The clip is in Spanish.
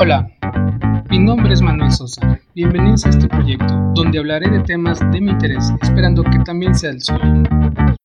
Hola, mi nombre es Manuel Sosa. Bienvenidos a este proyecto, donde hablaré de temas de mi interés, esperando que también sea el suyo.